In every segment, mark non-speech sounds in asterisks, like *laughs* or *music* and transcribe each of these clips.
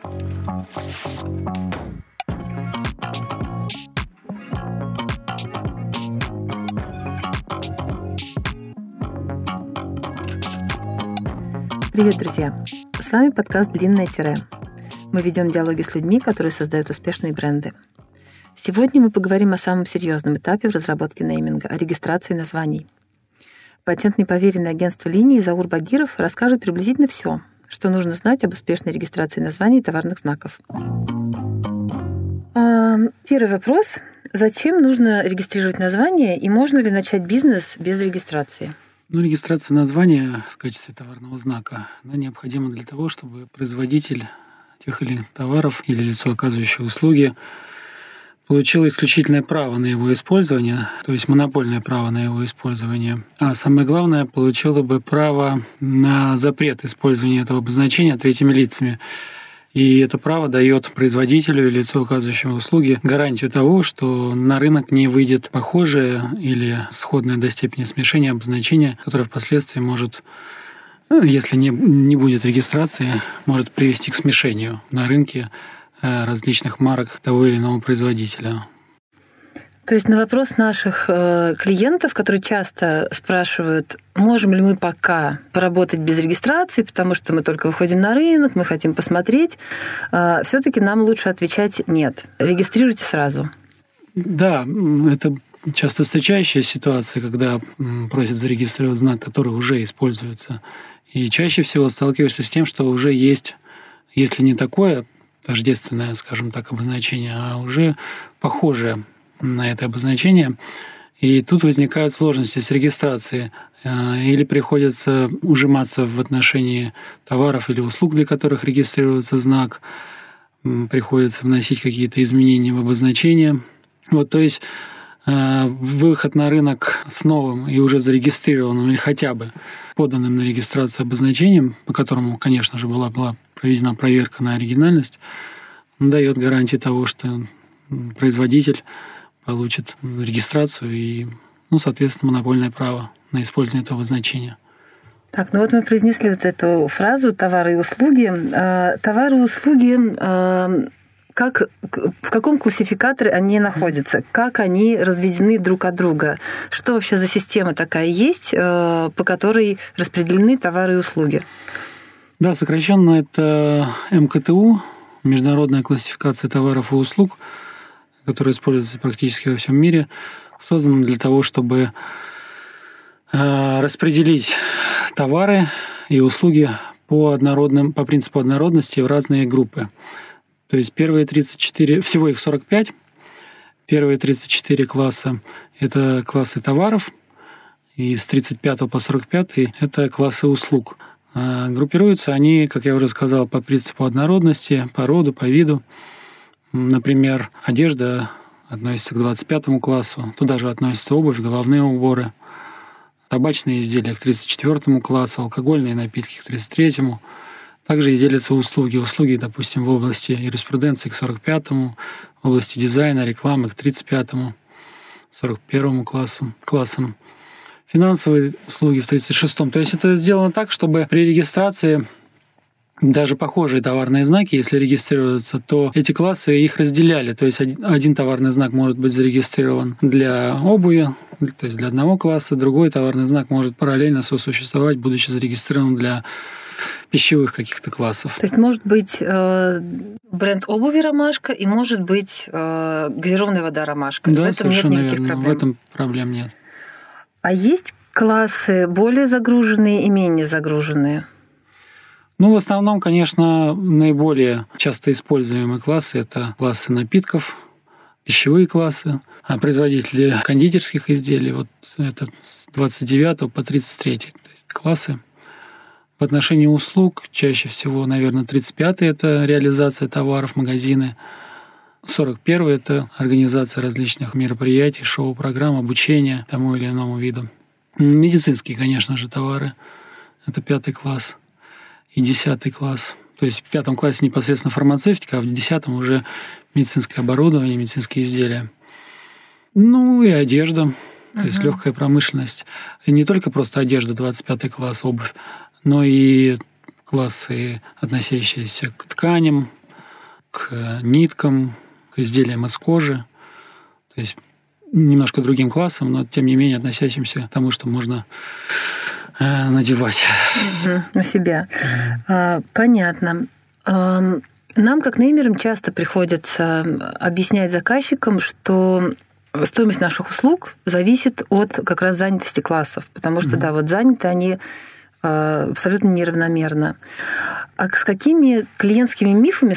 Привет, друзья! С вами подкаст «Длинное тире». Мы ведем диалоги с людьми, которые создают успешные бренды. Сегодня мы поговорим о самом серьезном этапе в разработке нейминга, о регистрации названий. Патентный поверенный агентства линий Заур Багиров расскажет приблизительно все, что нужно знать об успешной регистрации названий товарных знаков. А, первый вопрос. Зачем нужно регистрировать название и можно ли начать бизнес без регистрации? Ну, регистрация названия в качестве товарного знака, она необходима для того, чтобы производитель тех или иных товаров или лицо, оказывающее услуги, получил исключительное право на его использование, то есть монопольное право на его использование. А самое главное, получило бы право на запрет использования этого обозначения третьими лицами. И это право дает производителю или лицу, указывающему услуги, гарантию того, что на рынок не выйдет похожее или сходное до степени смешения обозначение, которое впоследствии может ну, если не, не будет регистрации, может привести к смешению на рынке э, различных марок того или иного производителя. То есть на вопрос наших э, клиентов, которые часто спрашивают, можем ли мы пока поработать без регистрации, потому что мы только выходим на рынок, мы хотим посмотреть, э, все-таки нам лучше отвечать нет. Регистрируйте сразу. Да, это часто встречающая ситуация, когда просят зарегистрировать знак, который уже используется. И чаще всего сталкиваешься с тем, что уже есть, если не такое тождественное, скажем так, обозначение, а уже похожее на это обозначение. И тут возникают сложности с регистрацией. Э, или приходится ужиматься в отношении товаров или услуг, для которых регистрируется знак. Приходится вносить какие-то изменения в обозначение. Вот, то есть э, выход на рынок с новым и уже зарегистрированным или хотя бы поданным на регистрацию обозначением, по которому, конечно же, была, была проведена проверка на оригинальность, дает гарантии того, что производитель получит регистрацию и, ну, соответственно, монопольное право на использование этого значения. Так, ну вот мы произнесли вот эту фразу «товары и услуги». А, товары и услуги а, как, в каком классификаторе они находятся, как они разведены друг от друга, что вообще за система такая есть, а, по которой распределены товары и услуги? Да, сокращенно это МКТУ, Международная классификация товаров и услуг – которая используется практически во всем мире, создана для того, чтобы э, распределить товары и услуги по, однородным, по принципу однородности в разные группы. То есть первые 34, всего их 45, первые 34 класса – это классы товаров, и с 35 по 45 – это классы услуг. Э, группируются они, как я уже сказал, по принципу однородности, по роду, по виду. Например, одежда относится к 25 классу, туда же относятся обувь, головные уборы, табачные изделия к 34 классу, алкогольные напитки к 33 -му. Также и делятся услуги. Услуги, допустим, в области юриспруденции к 45-му, в области дизайна, рекламы к 35-му, 41 классу, классам. Финансовые услуги в 36-м. То есть это сделано так, чтобы при регистрации даже похожие товарные знаки, если регистрируются, то эти классы их разделяли. То есть один товарный знак может быть зарегистрирован для обуви, то есть для одного класса, другой товарный знак может параллельно сосуществовать, будучи зарегистрирован для пищевых каких-то классов. То есть может быть э, бренд обуви «Ромашка» и может быть э, газированная вода «Ромашка». Да, в этом совершенно нет никаких верно. проблем. В этом проблем нет. А есть классы более загруженные и менее загруженные? Ну, в основном, конечно, наиболее часто используемые классы – это классы напитков, пищевые классы, а производители кондитерских изделий, вот это с 29 по 33 то есть классы. В отношении услуг чаще всего, наверное, 35 это реализация товаров, магазины, 41 это организация различных мероприятий, шоу-программ, обучения тому или иному виду. Медицинские, конечно же, товары – это пятый класс – и 10 класс. То есть в пятом классе непосредственно фармацевтика, а в десятом уже медицинское оборудование, медицинские изделия. Ну и одежда, то uh-huh. есть легкая промышленность. И не только просто одежда, 25 класс, обувь, но и классы, относящиеся к тканям, к ниткам, к изделиям из кожи. То есть немножко другим классом, но тем не менее относящимся к тому, что можно э, надевать. Угу, на себя. А, понятно. Нам, как неймерам, часто приходится объяснять заказчикам, что стоимость наших услуг зависит от как раз занятости классов, потому что, mm-hmm. да, вот заняты они а, абсолютно неравномерно. А с какими клиентскими мифами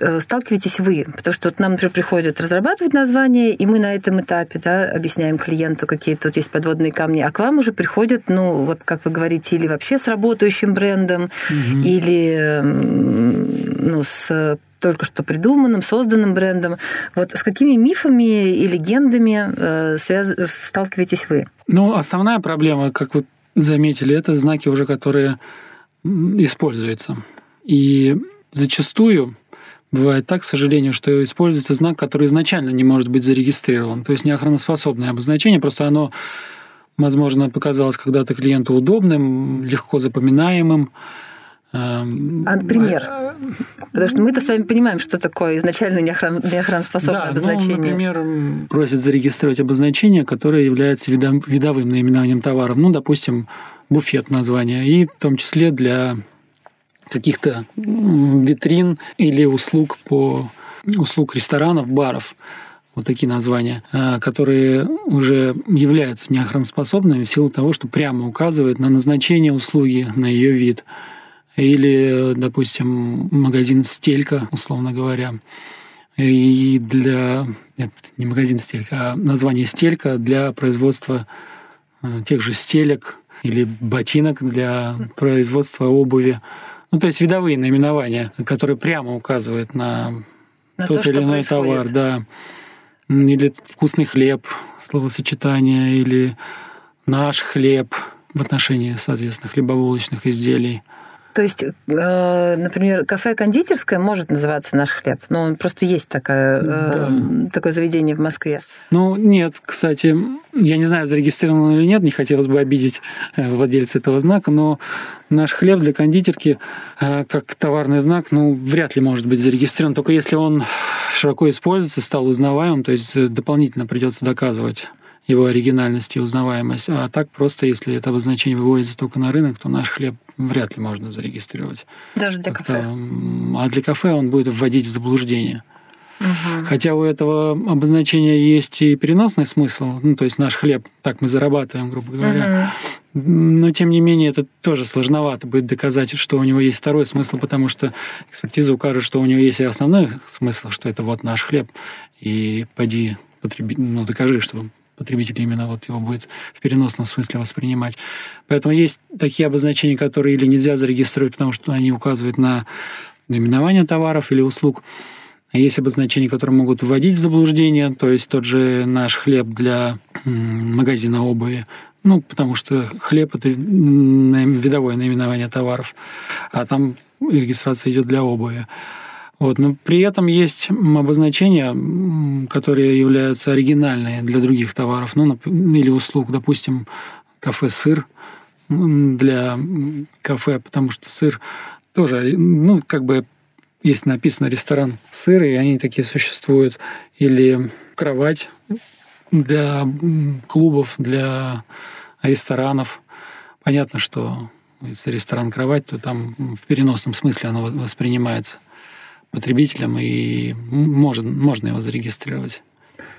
э, сталкиваетесь вы? Потому что вот нам, например, приходят разрабатывать название, и мы на этом этапе да, объясняем клиенту, какие тут есть подводные камни, а к вам уже приходят, ну, вот как вы говорите, или вообще с работающим брендом, угу. или ну, с только что придуманным, созданным брендом. Вот с какими мифами и легендами э, связ... сталкиваетесь вы? Ну, основная проблема, как вы заметили, это знаки уже, которые используются. И зачастую бывает так, к сожалению, что используется знак, который изначально не может быть зарегистрирован. То есть не охраноспособное обозначение, просто оно, возможно, показалось когда-то клиенту удобным, легко запоминаемым, а, пример? Потому что мы-то с вами понимаем, что такое изначально неохран... неохраноспособное да, обозначение. Ну, например, просят зарегистрировать обозначение, которое является видовым наименованием товара. Ну, допустим, буфет название, и в том числе для каких-то витрин или услуг по услуг ресторанов, баров. Вот такие названия, а, которые уже являются неохраноспособными в силу того, что прямо указывают на назначение услуги, на ее вид. Или, допустим, магазин «Стелька», условно говоря. И для... Нет, не магазин «Стелька», а название «Стелька» для производства а, тех же стелек или ботинок для производства обуви. Ну, то есть видовые наименования, которые прямо указывают на, на тот то, или иной товар, да. Или вкусный хлеб, словосочетание, или наш хлеб в отношении, соответственно, хлебобулочных изделий. То есть, э, например, кафе-кондитерское может называться «Наш хлеб», но он просто есть такое, э, да. такое заведение в Москве. Ну, нет, кстати, я не знаю, зарегистрировано или нет, не хотелось бы обидеть э, владельца этого знака, но наш хлеб для кондитерки как товарный знак, ну, вряд ли может быть зарегистрирован, только если он широко используется, стал узнаваемым, то есть дополнительно придется доказывать его оригинальность и узнаваемость. А так просто, если это обозначение выводится только на рынок, то наш хлеб вряд ли можно зарегистрировать. Даже для кафе? А для кафе он будет вводить в заблуждение. Угу. Хотя у этого обозначения есть и переносный смысл, ну, то есть наш хлеб, так мы зарабатываем, грубо говоря. Угу. Но, тем не менее, это тоже сложновато будет доказать, что у него есть второй смысл, потому что экспертиза укажет, что у него есть и основной смысл, что это вот наш хлеб, и поди потреби, ну, докажи, что потребитель именно вот его будет в переносном смысле воспринимать. Поэтому есть такие обозначения, которые или нельзя зарегистрировать, потому что они указывают на наименование товаров или услуг. Есть обозначения, которые могут вводить в заблуждение, то есть тот же наш хлеб для магазина обуви, ну, потому что хлеб – это видовое наименование товаров, а там регистрация идет для обуви. Вот. Но при этом есть обозначения, которые являются оригинальные для других товаров, ну, или услуг, допустим, кафе-сыр для кафе, потому что сыр тоже, ну, как бы есть написано ресторан сыр, и они такие существуют, или кровать для клубов, для ресторанов. Понятно, что если ресторан кровать, то там в переносном смысле оно воспринимается – потребителям, и может, можно его зарегистрировать.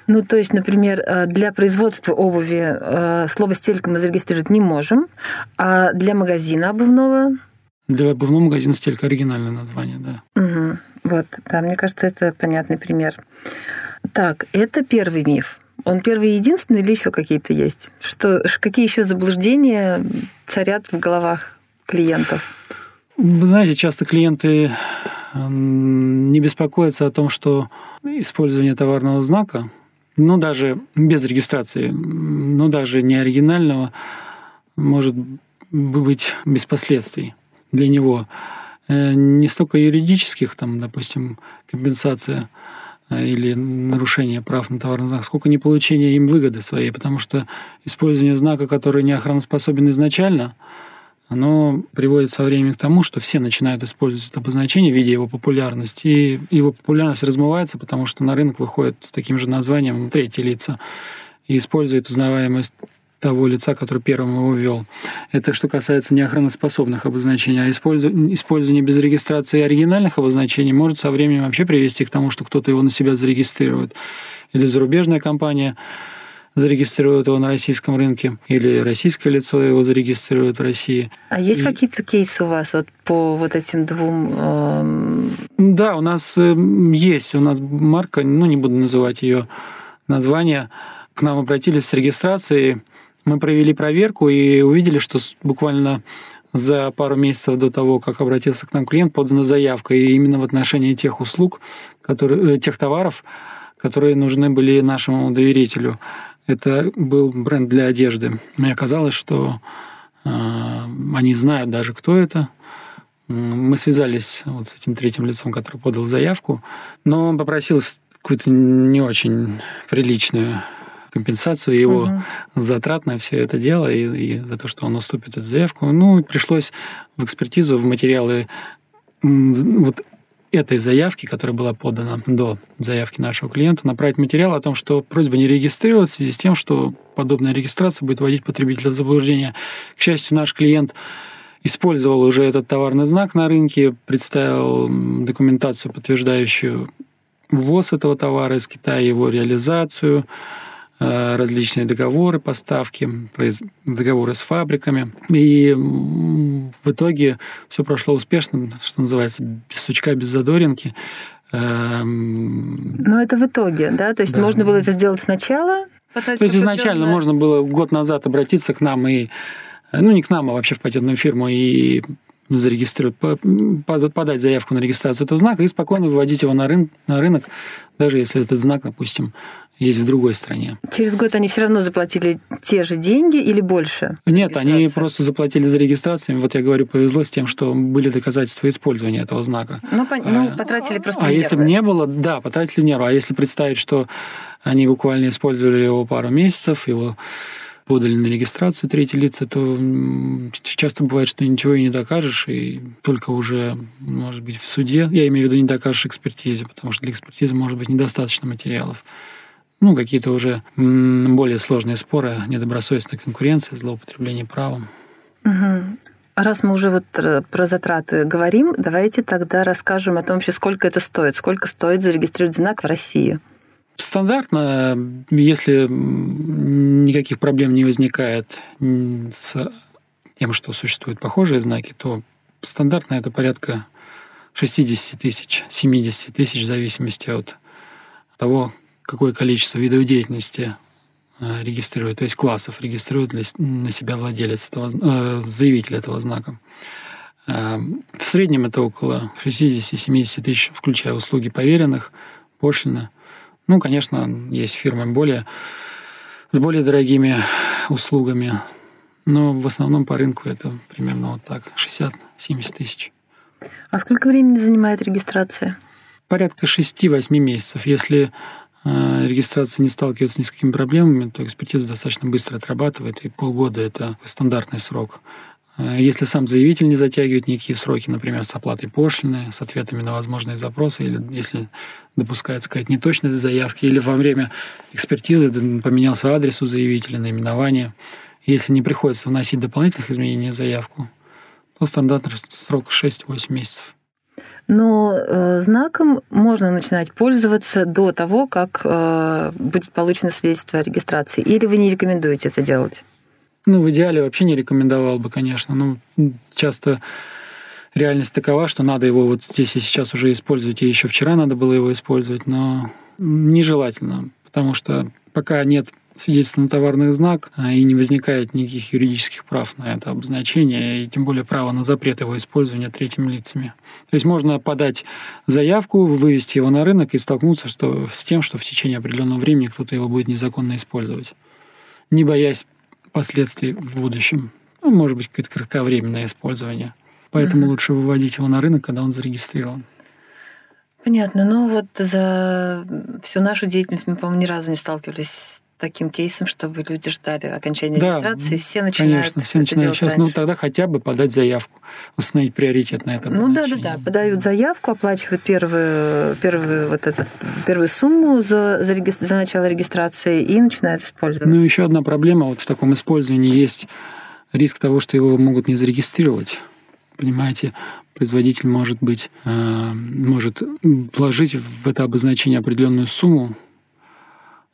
Ну, то есть, например, э, для производства обуви э, слово «стелька» мы зарегистрировать не можем, а для магазина обувного? Для обувного магазина «стелька» оригинальное название, да. Угу. Вот, да, мне кажется, это понятный пример. Так, это первый миф. Он первый и единственный или еще какие-то есть? Что, какие еще заблуждения царят в головах клиентов? Вы знаете, часто клиенты не беспокоиться о том, что использование товарного знака, ну даже без регистрации, ну даже не оригинального, может быть без последствий для него. Э, не столько юридических, там, допустим, компенсация э, или нарушение прав на товарный знак, сколько не получение им выгоды своей, потому что использование знака, который не охраноспособен изначально – оно приводит со временем к тому, что все начинают использовать это обозначение, видя его популярность. И его популярность размывается, потому что на рынок выходит с таким же названием третьи лица и использует узнаваемость того лица, который первым его ввел. Это что касается неохраноспособных обозначений. А использование без регистрации оригинальных обозначений может со временем вообще привести к тому, что кто-то его на себя зарегистрирует. Или зарубежная компания зарегистрирует его на российском рынке, или российское лицо его зарегистрирует в России. А есть и... какие-то кейсы у вас вот по вот этим двум? Э... Да, у нас э, есть. У нас марка, ну не буду называть ее название, к нам обратились с регистрацией мы провели проверку и увидели, что буквально за пару месяцев до того, как обратился к нам клиент, подана заявка и именно в отношении тех услуг, которые, э, тех товаров, которые нужны были нашему доверителю. Это был бренд для одежды. Мне оказалось, что э, они знают даже, кто это. Мы связались вот с этим третьим лицом, который подал заявку, но он попросил какую-то не очень приличную компенсацию его угу. затрат на все это дело и, и за то, что он уступит эту заявку. Ну, пришлось в экспертизу, в материалы вот этой заявки, которая была подана до заявки нашего клиента, направить материал о том, что просьба не регистрировать в связи с тем, что подобная регистрация будет вводить потребителя в заблуждение. К счастью, наш клиент использовал уже этот товарный знак на рынке, представил документацию, подтверждающую ввоз этого товара из Китая, его реализацию, различные договоры поставки, договоры с фабриками. И в итоге все прошло успешно, что называется, без сучка, без задоринки. Эм, Но это в итоге, да? То есть да. можно было это сделать сначала? То есть изначально можно было год назад обратиться к нам и ну, не к нам, а вообще в патентную фирму и зарегистрировать, подать заявку на регистрацию этого знака и спокойно выводить его на, рын, на рынок, даже если этот знак, допустим, есть в другой стране. Через год они все равно заплатили те же деньги или больше? Нет, они просто заплатили за регистрацию. Вот я говорю, повезло с тем, что были доказательства использования этого знака. Ну, по... ну а, потратили просто А нервы. если бы не было, да, потратили нервы. А если представить, что они буквально использовали его пару месяцев, его подали на регистрацию третьи лица, то часто бывает, что ничего и не докажешь, и только уже, может быть, в суде, я имею в виду, не докажешь экспертизе, потому что для экспертизы может быть недостаточно материалов ну, какие-то уже более сложные споры, недобросовестной конкуренции, злоупотребление правом. Угу. Раз мы уже вот э, про затраты говорим, давайте тогда расскажем о том, вообще, сколько это стоит. Сколько стоит зарегистрировать знак в России? Стандартно, если никаких проблем не возникает с тем, что существуют похожие знаки, то стандартно это порядка 60 тысяч, 70 тысяч в зависимости от того, какое количество видов деятельности э, регистрирует, то есть классов регистрирует на себя владелец этого, э, заявитель этого знака. Э, в среднем это около 60-70 тысяч, включая услуги поверенных, пошлины. Ну, конечно, есть фирмы более, с более дорогими услугами, но в основном по рынку это примерно вот так, 60-70 тысяч. А сколько времени занимает регистрация? Порядка 6-8 месяцев. Если регистрация не сталкивается ни с какими проблемами, то экспертиза достаточно быстро отрабатывает, и полгода – это стандартный срок. Э, если сам заявитель не затягивает никакие сроки, например, с оплатой пошлины, с ответами на возможные запросы, или если допускается какая-то неточность заявки, или во время экспертизы поменялся адрес у заявителя, наименование, если не приходится вносить дополнительных изменений в заявку, то стандартный срок 6-8 месяцев но э, знаком можно начинать пользоваться до того, как э, будет получено свидетельство о регистрации. Или вы не рекомендуете это делать? Ну, в идеале вообще не рекомендовал бы, конечно. Ну, часто реальность такова, что надо его вот здесь и сейчас уже использовать, и еще вчера надо было его использовать, но нежелательно, потому что пока нет свидетельство на товарный знак, а, и не возникает никаких юридических прав на это обозначение, и тем более права на запрет его использования третьими лицами. То есть можно подать заявку, вывести его на рынок и столкнуться что, с тем, что в течение определенного времени кто-то его будет незаконно использовать, не боясь последствий в будущем. Ну, может быть, какое-то кратковременное использование. Поэтому mm-hmm. лучше выводить его на рынок, когда он зарегистрирован. Понятно. Ну вот за всю нашу деятельность мы, по-моему, ни разу не сталкивались таким кейсом, чтобы люди ждали окончания Да, регистрации, все начинают Конечно, все начинают сейчас. Ну, раньше. тогда хотя бы подать заявку, установить приоритет на это Ну да, да, да. Подают заявку, оплачивают первую, первую, вот этот, первую сумму за, за, реги- за начало регистрации и начинают использовать. Ну, еще одна проблема вот в таком использовании есть риск того, что его могут не зарегистрировать. Понимаете, производитель может быть, э, может вложить в это обозначение определенную сумму,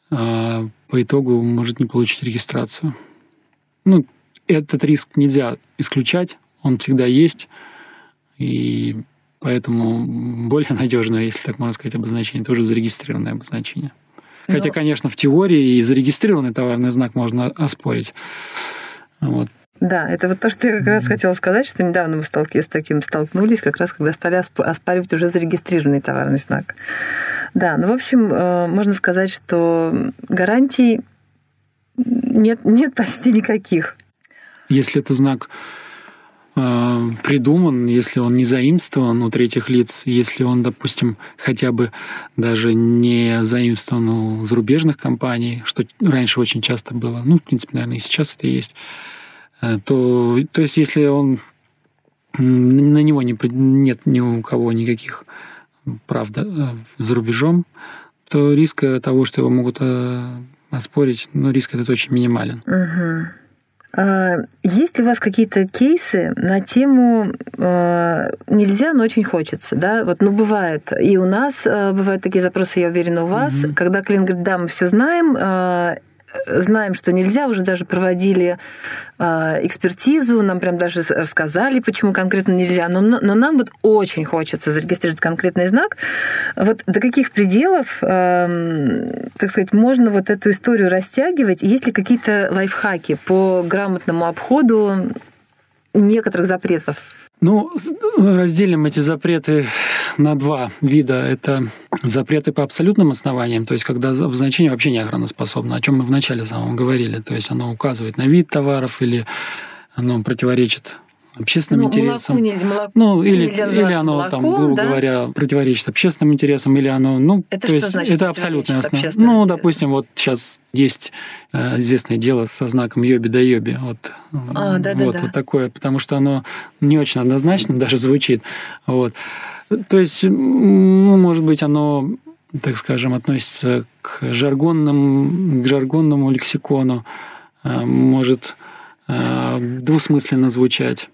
а по итогу может не получить регистрацию. Ну, этот риск нельзя исключать, он всегда есть, и поэтому более надежное, если так можно сказать, обозначение, тоже зарегистрированное обозначение. Хотя, Ну- конечно, в теории и зарегистрированный товарный знак можно оспорить. Вот. Да, это вот то, что я как раз хотела сказать, что недавно мы столки- с таким столкнулись, как раз когда стали осп- оспаривать уже зарегистрированный товарный знак. Да, ну, в общем, э, можно сказать, что гарантий нет, нет почти никаких. Если это знак э, придуман, если он не заимствован у третьих лиц, если он, допустим, хотя бы даже не заимствован у зарубежных компаний, что раньше очень часто было, ну, в принципе, наверное, и сейчас это есть, то, то есть если он на него не, нет ни у кого никаких прав да, э, за рубежом, то риск э, того, что его могут э, оспорить, ну, риск этот очень минимален. Мгм. А, Есть ли у вас какие-то кейсы на тему э, нельзя, но очень хочется, да? Вот, ну бывает, и у нас э, бывают такие запросы, я уверена, у вас, Мгм. когда клиент говорит, да, мы все знаем, э, знаем, что нельзя, уже даже проводили э, экспертизу, нам прям даже рассказали, почему конкретно нельзя, но, но нам вот очень хочется зарегистрировать конкретный знак. Вот до каких пределов, эм, так сказать, можно вот эту историю растягивать? Есть ли какие-то лайфхаки по грамотному обходу некоторых запретов? Ну, разделим эти запреты на два вида. Это запреты по абсолютным основаниям, то есть когда обозначение вообще не охраноспособно, о чем мы вначале самом говорили. То есть оно указывает на вид товаров или оно противоречит общественным Ну, интересам. молоку, не- молоко Ну, или, или оно, там, молоком, грубо да? говоря, противоречит общественным интересам, или оно, ну, Это то есть значит это абсолютно основа. Ну, интересам? допустим, вот сейчас есть э, известное дело со знаком йоби да йоби. Вот, А, да-да-да. вот, вот такое, потому что оно не очень однозначно *laughs* даже звучит. Вот. То есть, ну, может быть, оно, так скажем, относится к жаргонным, к жаргонному лексикону, э, может э, двусмысленно звучать.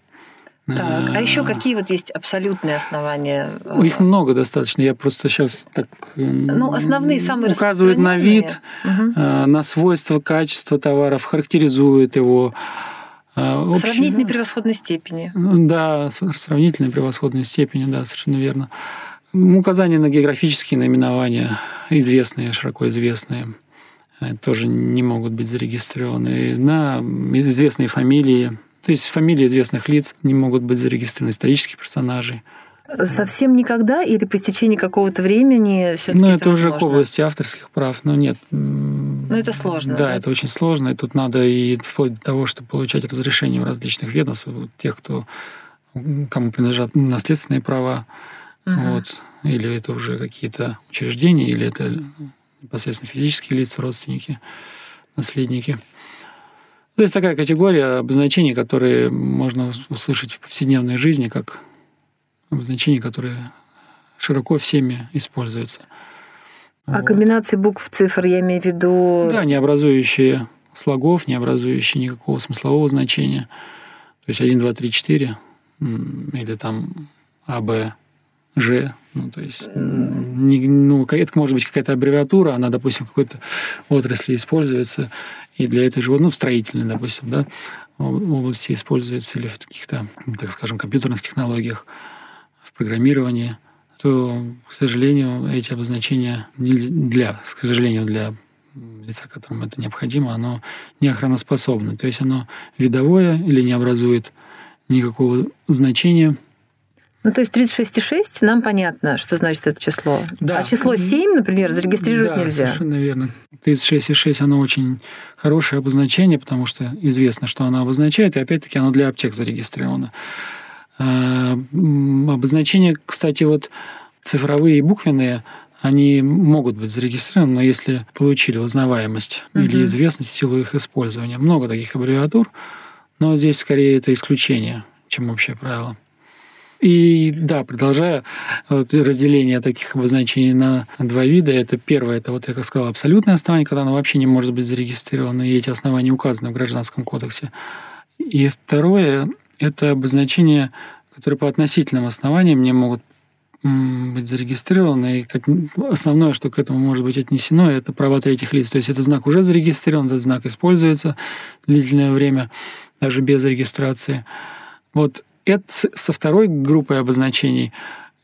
Так, а еще Э, какие вот есть абсолютные основания? Ой, Их много достаточно. Я просто сейчас так э, Ну, основные, самые указывает на вид, э, на свойства, качество товаров, характеризует его. э, общее- Сравнительной превосходной степени. Ну, Да, сравнительной превосходной степени, да, совершенно верно. Указания на географические наименования, известные, широко известные, э, тоже не могут быть зарегистрированы. На известные фамилии, то есть фамилии известных лиц не могут быть зарегистрированы, исторических персонажей. Совсем никогда или по истечении какого-то времени все-таки Ну, это уже к области авторских прав, но нет. Ну, это сложно, Да, да? это очень сложно, и тут надо и вплоть до того, чтобы получать разрешение у различных ведомств, вот тех, кто кому принадлежат наследственные права, вот, или это уже какие-то учреждения, или это непосредственно физические лица, родственники, наследники. То есть такая категория обозначений, которые можно услышать в повседневной жизни, как обозначения, которые широко всеми используются. А Вот. комбинации букв, цифр, я имею в виду... Да, не образующие слогов, не образующие никакого смыслового значения. То есть 1, 2, 3, 4, м, или там А, Б, Ж. Ну, то есть, не- ну, это может быть какая-то аббревиатура, она, допустим, в какой-то отрасли используется, и для этой же, ну, в строительной, допустим, да, об- области используется, или в каких-то, так скажем, компьютерных технологиях, в программировании, то, к сожалению, эти обозначения для, к сожалению, для лица, которому это необходимо, оно не охраноспособно. То есть оно видовое или не образует никакого значения. Ну, то есть 36,6 нам понятно, что значит это число. Да. А число 7, например, зарегистрировать да, нельзя. совершенно верно. 36,6 оно очень хорошее обозначение, потому что известно, что оно обозначает, и опять-таки оно для аптек зарегистрировано. А, м, Обозначения, кстати, вот цифровые и буквенные, они могут быть зарегистрированы, но если получили узнаваемость угу. или известность в силу их использования. Много таких аббревиатур, но здесь скорее это исключение, чем общее правило. И да, продолжая вот, разделение таких обозначений на два вида. Это первое, это вот я как сказал, абсолютное основание, когда оно вообще не может быть зарегистрировано, и эти основания указаны в Гражданском кодексе. И второе, это обозначение, которое по относительным основаниям не могут быть зарегистрированы. И как основное, что к этому может быть отнесено, это права третьих лиц. То есть этот знак уже зарегистрирован, этот знак используется длительное время, даже без регистрации. Вот это со второй группой обозначений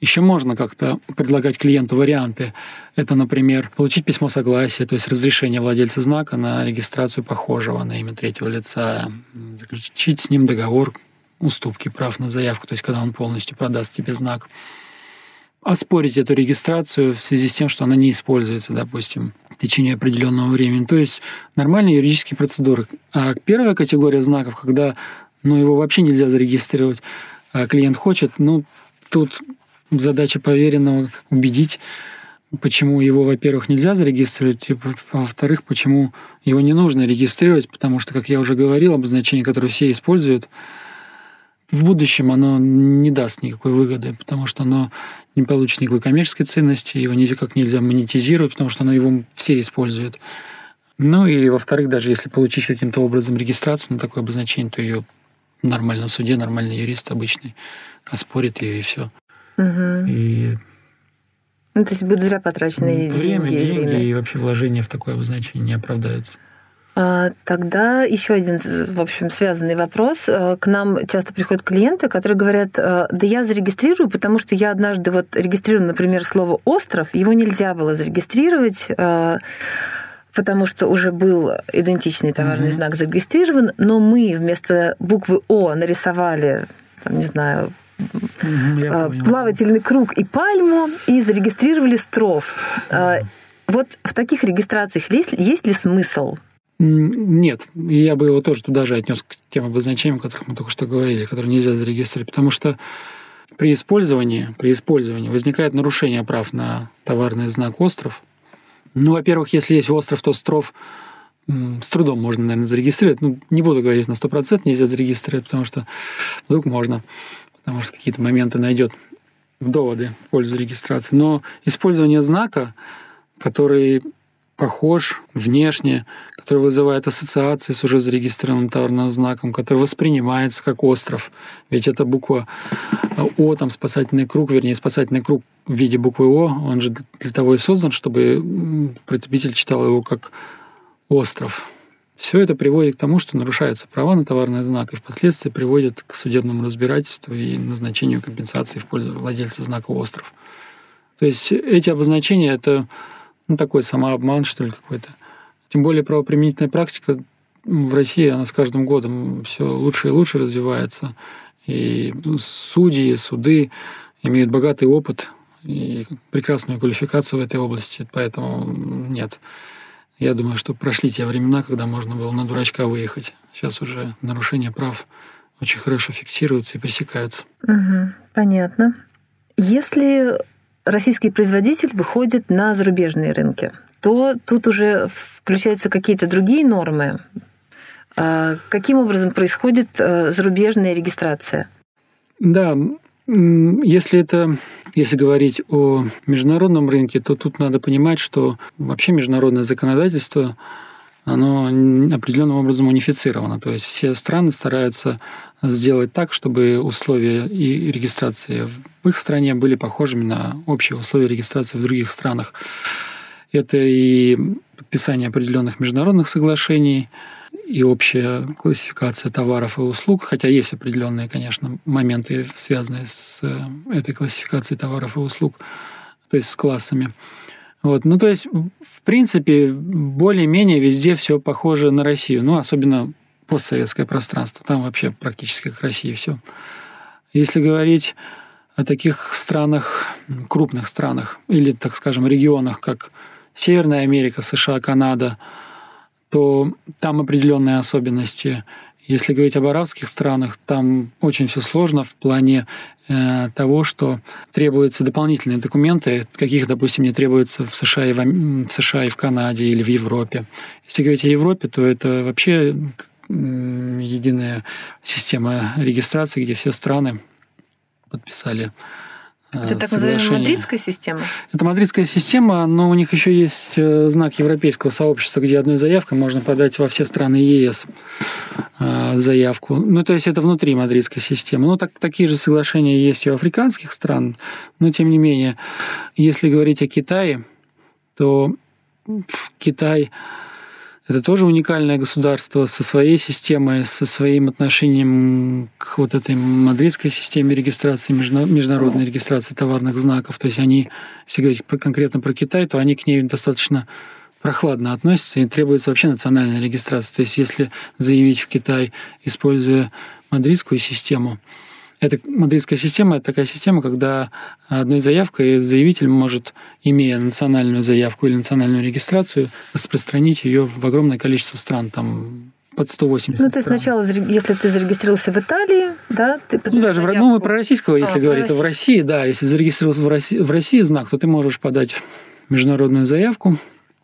еще можно как-то предлагать клиенту варианты. Это, например, получить письмо согласия, то есть разрешение владельца знака на регистрацию похожего на имя третьего лица, заключить с ним договор уступки прав на заявку, то есть когда он полностью продаст тебе знак оспорить эту регистрацию в связи с тем, что она не используется, допустим, в течение определенного времени. То есть нормальные юридические процедуры. А первая категория знаков, когда ну, его вообще нельзя зарегистрировать, а клиент хочет, ну, тут задача поверенного убедить, почему его, во-первых, нельзя зарегистрировать, и, во-вторых, почему его не нужно регистрировать, потому что, как я уже говорил, обозначение, которое все используют, в будущем оно не даст никакой выгоды, потому что оно не получит никакой коммерческой ценности, его никак нельзя монетизировать, потому что оно его все используют. Ну и, во-вторых, даже если получить каким-то образом регистрацию на такое обозначение, то ее нормальном суде нормальный юрист обычный оспорит ее и все. Угу. И ну, то есть будут зря потрачены время, деньги. Деньги время. и вообще вложения в такое обозначение не оправдаются. А, тогда еще один, в общем, связанный вопрос. А, к нам часто приходят клиенты, которые говорят, «А, да я зарегистрирую, потому что я однажды вот регистрирую, например, слово «остров», его нельзя было зарегистрировать, потому что уже был идентичный товарный mm-hmm. знак зарегистрирован, но мы вместо буквы О нарисовали, там, не знаю, mm-hmm, плавательный круг и пальму и зарегистрировали стров. Mm-hmm. Вот в таких регистрациях есть, есть ли смысл? Нет, я бы его тоже туда же отнес к тем обозначениям, о которых мы только что говорили, которые нельзя зарегистрировать, потому что при использовании, при использовании возникает нарушение прав на товарный знак «остров». Ну, во-первых, если есть остров, то остров с трудом можно, наверное, зарегистрировать. Ну, не буду говорить на 100% нельзя зарегистрировать, потому что вдруг можно, потому что какие-то моменты найдет доводы в пользу регистрации. Но использование знака, который похож внешне, который вызывает ассоциации с уже зарегистрированным товарным знаком, который воспринимается как остров. Ведь это буква О, там спасательный круг, вернее, спасательный круг в виде буквы О, он же для того и создан, чтобы потребитель читал его как остров. Все это приводит к тому, что нарушаются права на товарный знак и впоследствии приводит к судебному разбирательству и назначению компенсации в пользу владельца знака «Остров». То есть эти обозначения – это ну, такой самообман, что ли, какой-то. Тем более правоприменительная практика в России, она с каждым годом все лучше и лучше развивается. И судьи, суды имеют богатый опыт и прекрасную квалификацию в этой области. Поэтому нет. Я думаю, что прошли те времена, когда можно было на дурачка выехать. Сейчас уже нарушения прав очень хорошо фиксируются и пресекаются. Угу, понятно. Если российский производитель выходит на зарубежные рынки, то тут уже включаются какие-то другие нормы. А каким образом происходит э, зарубежная регистрация? Да, если это, если говорить о международном рынке, то тут надо понимать, что вообще международное законодательство оно определенным образом унифицировано. То есть все страны стараются сделать так, чтобы условия и регистрации в их стране были похожими на общие условия регистрации в других странах. Это и подписание определенных международных соглашений, и общая классификация товаров и услуг, хотя есть определенные, конечно, моменты, связанные с э, этой классификацией товаров и услуг, то есть с классами. Вот. Ну, то есть, в принципе, более-менее везде все похоже на Россию, ну, особенно постсоветское пространство. Там вообще практически как Россия все. Если говорить о таких странах, крупных странах, или, так скажем, регионах, как Северная Америка, США, Канада, то там определенные особенности. Если говорить об арабских странах, там очень все сложно в плане э, того, что требуются дополнительные документы, каких, допустим, не требуется в США, и в, в США и в Канаде или в Европе. Если говорить о Европе, то это вообще единая система регистрации, где все страны подписали Э, Это так называемая мадридская система? Это мадридская система, но у них еще есть э, знак европейского сообщества, где одной заявкой можно подать во все страны ЕС э, заявку. Ну, то есть это внутри мадридской системы. Ну, так, такие же соглашения есть и у африканских стран, но тем не менее, если говорить о Китае, то в Китай это тоже уникальное государство со своей системой, со своим отношением к вот этой мадридской системе регистрации, международной регистрации товарных знаков. То есть они, если говорить конкретно про Китай, то они к ней достаточно прохладно относятся и требуется вообще национальная регистрация. То есть если заявить в Китай, используя мадридскую систему, эта мадридская система – это такая система, когда одной заявкой заявитель может, имея национальную заявку или национальную регистрацию, распространить ее в огромное количество стран, там под 180 Ну, то есть сначала, если ты зарегистрировался в Италии, да, ты Ну, даже заявку. ну, мы про российского, если а, говорить, то в России, да, если зарегистрировался в России, в России знак, то ты можешь подать международную заявку,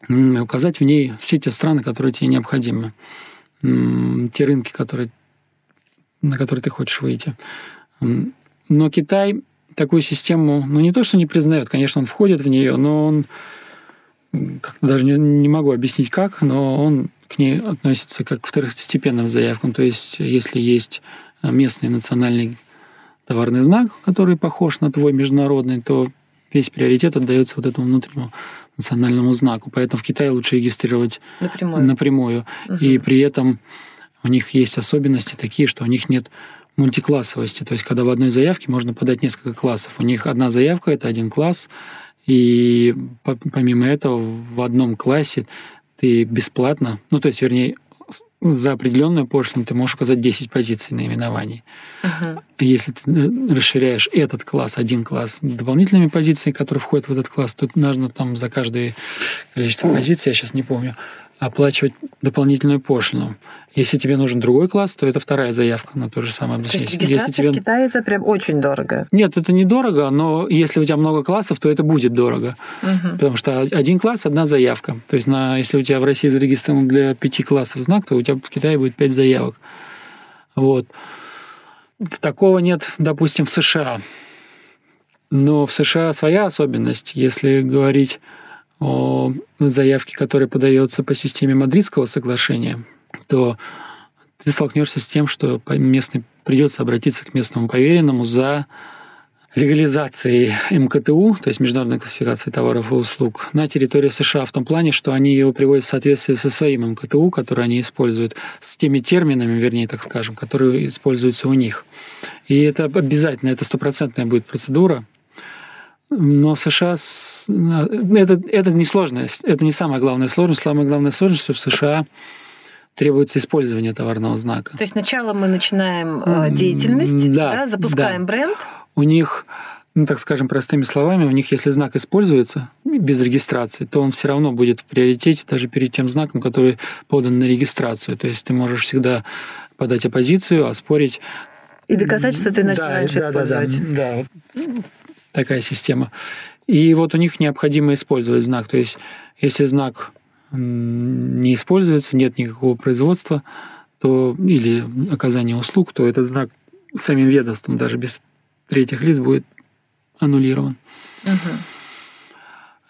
указать в ней все те страны, которые тебе необходимы, те рынки, которые, на которые ты хочешь выйти. Но Китай такую систему, ну не то, что не признает, конечно, он входит в нее, но он как-то даже не, не могу объяснить как, но он к ней относится как к второстепенным заявкам. То есть, если есть местный национальный товарный знак, который похож на твой международный, то весь приоритет отдается вот этому внутреннему национальному знаку. Поэтому в Китае лучше регистрировать напрямую. напрямую. Угу. И при этом у них есть особенности такие, что у них нет мультиклассовости. То есть, когда в одной заявке можно подать несколько классов. У них одна заявка — это один класс, и помимо этого в одном классе ты бесплатно, ну, то есть, вернее, за определенную пошлину ты можешь указать 10 позиций наименований. Uh-huh. Если ты расширяешь этот класс, один класс, дополнительными позициями, которые входят в этот класс, то нужно там за каждое количество позиций, я сейчас не помню, оплачивать дополнительную пошлину. Если тебе нужен другой класс, то это вторая заявка на то же самое обучение. То есть регистрация если тебе... в Китае это прям очень дорого? Нет, это не дорого, но если у тебя много классов, то это будет дорого. Угу. Потому что один класс – одна заявка. То есть на, если у тебя в России зарегистрирован для пяти классов знак, то у тебя в Китае будет пять заявок. Вот. Такого нет, допустим, в США. Но в США своя особенность. Если говорить о заявке, которая подается по системе Мадридского соглашения, то ты столкнешься с тем, что местный придется обратиться к местному поверенному за легализацией МКТУ, то есть международной классификации товаров и услуг, на территории США в том плане, что они его приводят в соответствие со своим МКТУ, который они используют, с теми терминами, вернее, так скажем, которые используются у них. И это обязательно, это стопроцентная будет процедура, но в США это, это не сложность, это не самая главная сложность. Самая главная сложность, что в США требуется использование товарного знака. То есть сначала мы начинаем э, деятельность, да, да, запускаем да. бренд. У них, ну так скажем простыми словами, у них если знак используется без регистрации, то он все равно будет в приоритете даже перед тем знаком, который подан на регистрацию. То есть ты можешь всегда подать оппозицию, оспорить. И доказать, что ты начинаешь да, использовать. Да, да, да такая система. И вот у них необходимо использовать знак. То есть, если знак не используется, нет никакого производства, то или оказания услуг, то этот знак самим ведомством, даже без третьих лиц, будет аннулирован. Угу.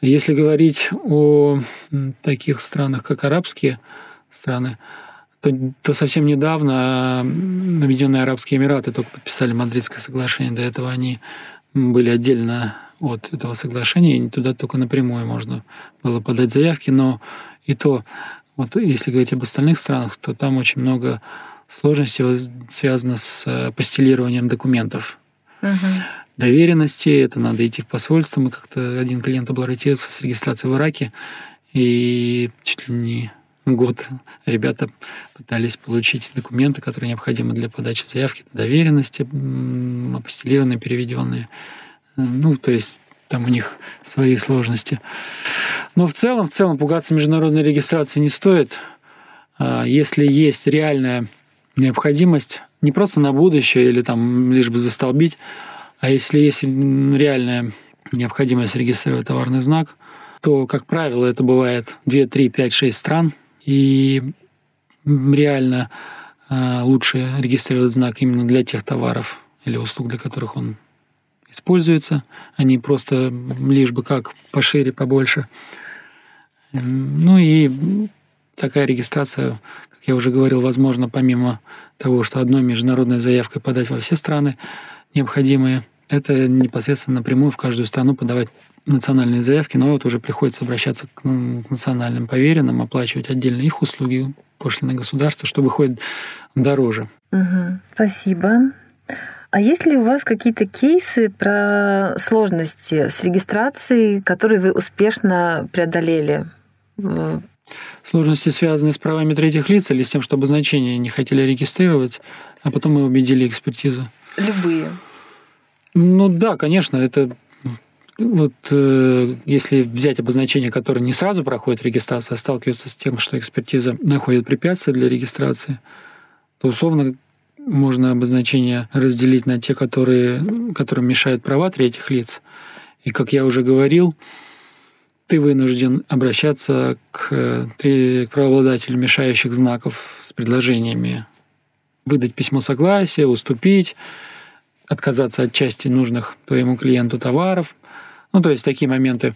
Если говорить о таких странах, как арабские страны, то, то совсем недавно Объединенные Арабские Эмираты только подписали Мадридское соглашение. До этого они были отдельно от этого соглашения, и туда только напрямую можно было подать заявки, но и то, вот если говорить об остальных странах, то там очень много сложностей связано с э, постелированием документов. Угу. Доверенности, это надо идти в посольство. Мы как-то один клиент обратился с регистрацией в Ираке, и чуть ли не год ребята пытались получить документы, которые необходимы для подачи заявки, доверенности, апостелированные, переведенные. Ну, то есть там у них свои сложности. Но в целом, в целом пугаться международной регистрации не стоит. А если есть реальная необходимость, не просто на будущее или там лишь бы застолбить, А если есть реальная необходимость регистрировать товарный знак, то, как правило, это бывает 2, 3, 5, 6 стран, и реально э, лучше регистрировать знак именно для тех товаров или услуг, для которых он используется, а не просто лишь бы как пошире, побольше. Ну и такая регистрация, как я уже говорил, возможно, помимо того, что одной международной заявкой подать во все страны необходимые, это непосредственно напрямую в каждую страну подавать национальные заявки, но вот уже приходится обращаться к национальным поверенным, оплачивать отдельно их услуги, пошлины государства, что выходит дороже. Угу. Спасибо. А есть ли у вас какие-то кейсы про сложности с регистрацией, которые вы успешно преодолели? Сложности связаны с правами третьих лиц или с тем, что обозначения не хотели регистрировать, а потом мы убедили экспертизу? Любые. Ну да, конечно, это вот э, если взять обозначение, которое не сразу проходит регистрация, а сталкивается с тем, что экспертиза находит препятствия для регистрации, то условно можно обозначения разделить на те, которые, которым мешают права третьих лиц. И, как я уже говорил, ты вынужден обращаться к, к правообладателю мешающих знаков с предложениями выдать письмо согласия, уступить, отказаться от части нужных твоему клиенту товаров. Ну, то есть такие моменты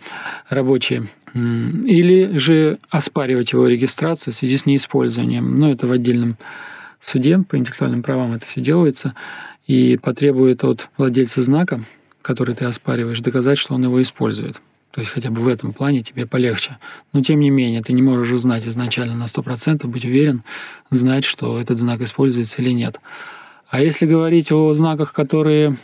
рабочие. Или же оспаривать его регистрацию в связи с неиспользованием. Но это в отдельном суде по интеллектуальным правам это все делается. И потребует от владельца знака, который ты оспариваешь, доказать, что он его использует. То есть хотя бы в этом плане тебе полегче. Но тем не менее, ты не можешь узнать изначально на 100%, быть уверен, знать, что этот знак используется или нет. А если говорить о знаках, которые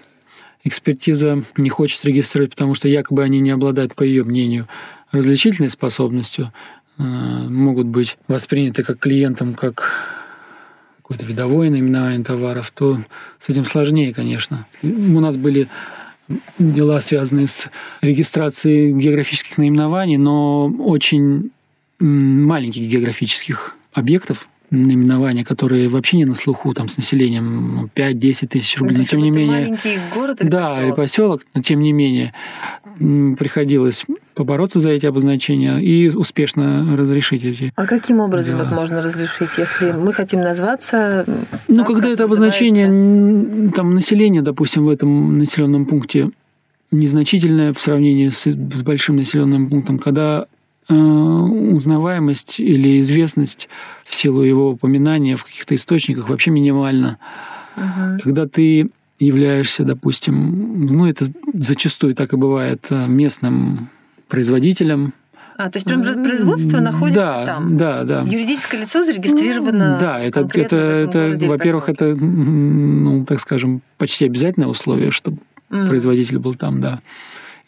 экспертиза не хочет регистрировать, потому что якобы они не обладают, по ее мнению, различительной способностью, э, могут быть восприняты как клиентом, как какое-то видовое наименование товаров, то с этим сложнее, конечно. У нас были дела, связанные с регистрацией географических наименований, но очень маленьких географических объектов, наименования, которые вообще не на слуху, там, с населением 5-10 тысяч рублей. Ну, но тем не менее... Маленький город или Да, поселок? или поселок, но тем не менее приходилось побороться за эти обозначения и успешно разрешить эти. А каким образом Да. вот можно разрешить, если мы хотим назваться? Ну, так, когда это называется? обозначение м, там населения, допустим, в этом населенном пункте незначительное в сравнении с, с большим населенным пунктом, когда узнаваемость или известность в силу его упоминания в каких-то источниках вообще минимальна. Мгм. Когда ты являешься, допустим, ну это зачастую так и бывает, э, местным производителем. А, то есть прям производство находится да, там? Да, да. Юридическое лицо зарегистрировано Да, это, это, это во-первых, это, ну, так скажем, почти обязательное условие, чтобы Мгм. производитель был там, да,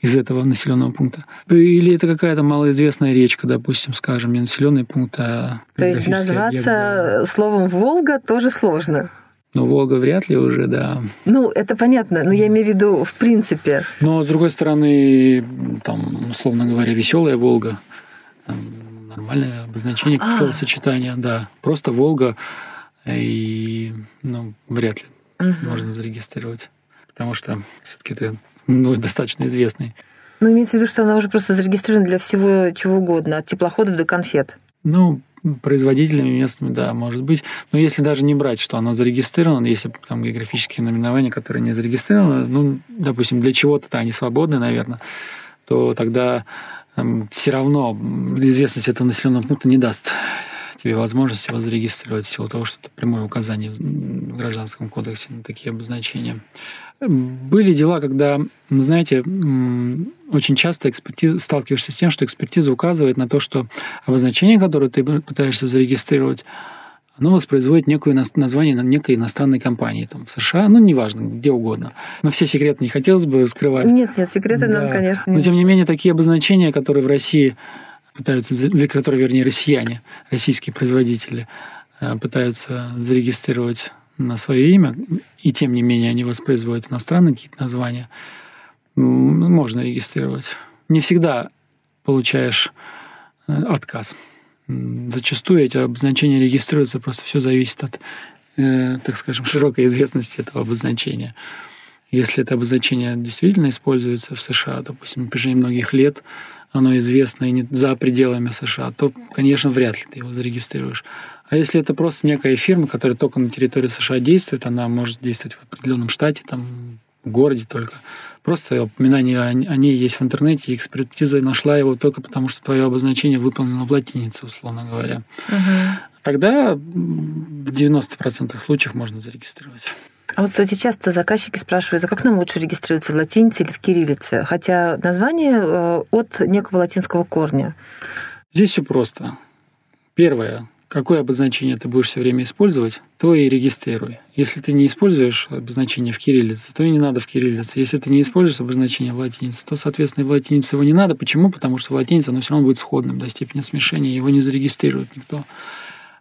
из этого населенного пункта. Или это какая-то малоизвестная речка, допустим, скажем, не населенный пункт, а То есть географический объект, назваться словом «Волга» тоже сложно. Ну, Волга вряд ли уже, да. Ну, это понятно, но я имею в виду в принципе. Но, с другой стороны, там, условно говоря, веселая Волга, нормальное обозначение, как словосочетание, да. Просто Волга, и, ну, вряд ли Мгм. можно зарегистрировать. Потому что все-таки это ну, достаточно известный. Ну, имеется в виду, что она уже просто зарегистрирована для всего чего угодно, от теплоходов до конфет. Ну, производителями местными, да, может быть. Но если даже не брать, что оно зарегистрировано, если там географические наименования, которые не зарегистрированы, ну, допустим, для чего-то-то они свободны, наверное, то тогда все равно известность этого населенного пункта не даст тебе возможность его зарегистрировать в силу того, что это прямое указание в Гражданском кодексе на такие обозначения. Были дела, когда, знаете, очень часто экспертиза, сталкиваешься с тем, что экспертиза указывает на то, что обозначение, которое ты пытаешься зарегистрировать, оно воспроизводит некое название на некой иностранной компании, там, в США, ну, неважно, где угодно. Но все секреты не хотелось бы раскрывать. Нет, нет, секреты нам, Да. конечно, Но, тем не менее, такие обозначения, которые в России пытаются, которые, вернее, россияне, российские производители, э, пытаются зарегистрировать на свое имя, и тем не менее они воспроизводят иностранные какие-то названия, м, можно регистрировать. Не всегда получаешь э, отказ. Зачастую эти обозначения регистрируются, просто все зависит от, э, так скажем, широкой известности этого обозначения. Если это обозначение действительно используется в США, допустим, на протяжении многих лет, оно известно и не за пределами США, то, конечно, вряд ли ты его зарегистрируешь. А если это просто некая фирма, которая только на территории США действует, она может действовать в определенном штате, там, городе только. Просто упоминание о ней есть в интернете, и экспертиза нашла его только потому, что твое обозначение выполнено в латинице, условно говоря. Угу. Тогда в 90% случаев можно зарегистрировать. А вот, кстати, часто заказчики спрашивают, а как нам лучше регистрироваться, в латинице или в кириллице? Хотя название э, от некого латинского корня. Здесь все просто. Первое какое обозначение ты будешь все время использовать, то и регистрируй. Если ты не используешь обозначение в кириллице, то и не надо в кириллице. Если ты не используешь обозначение в латинице, то, соответственно, и в латинице его не надо. Почему? Потому что в латинице оно все равно будет сходным до степени смешения, его не зарегистрирует никто.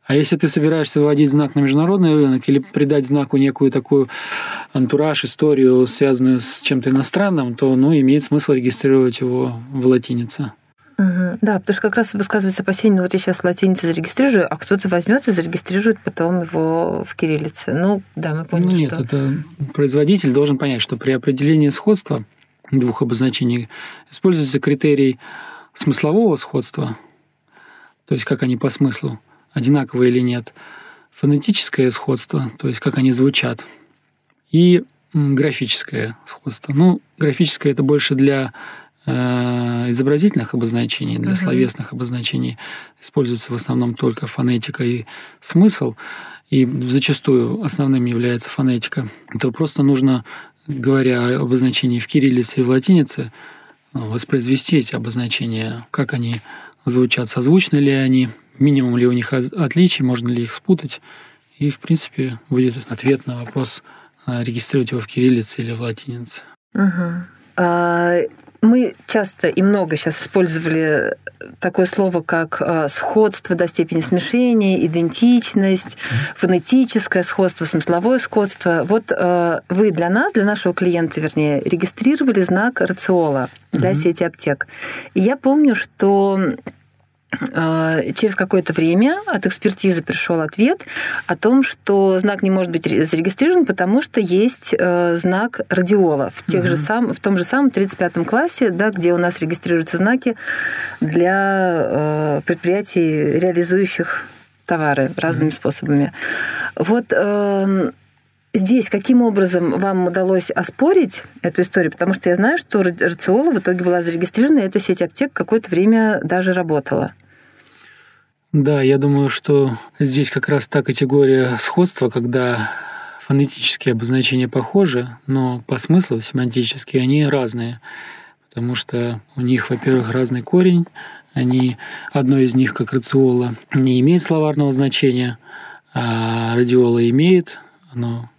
А если ты собираешься выводить знак на международный рынок или придать знаку некую такую антураж, историю, связанную с чем-то иностранным, то ну, имеет смысл регистрировать его в латинице. Угу. Да, потому что как раз высказывается опасение, ну вот я сейчас латинице зарегистрирую, а кто-то возьмет и зарегистрирует потом его в кириллице. Ну, да, мы поняли, ну, нет, что... это производитель должен понять, что при определении сходства двух обозначений используется критерий смыслового сходства, то есть как они по смыслу, одинаковые или нет, фонетическое сходство, то есть как они звучат, и графическое сходство. Ну, графическое это больше для Э, изобразительных обозначений, для uh-huh. словесных обозначений используется в основном только фонетика и смысл, и зачастую основным является фонетика, то просто нужно, говоря об обозначении в кириллице и в латинице, воспроизвести эти обозначения, как они звучат, созвучны ли они, минимум ли у них отличий, можно ли их спутать. И, в принципе, будет ответ на вопрос, э, регистрировать его в кириллице или в латинице. Угу. А мы часто и много сейчас использовали такое слово, как э, сходство до степени смешения, идентичность, фонетическое сходство, смысловое сходство. Вот вы для нас, для нашего клиента, вернее, регистрировали знак рациола для угу. сети аптек. И я помню, что а, через какое-то время от экспертизы пришел ответ о том, что знак не может быть зарегистрирован, потому что есть э, знак радиола в, тех угу. же сам, в том же самом 35-м классе, да, где у нас регистрируются знаки для э, предприятий, реализующих товары разными угу. способами. Вот эм, здесь каким образом вам удалось оспорить эту историю? Потому что я знаю, что Рациола в итоге была зарегистрирована, и эта сеть аптек какое-то время даже работала. Да, я думаю, что здесь как раз та категория сходства, когда фонетические обозначения похожи, но по смыслу семантически они разные, потому что у них, во-первых, разный корень, они, одно из них, как рациола, не имеет словарного значения, а радиола имеет, оно а,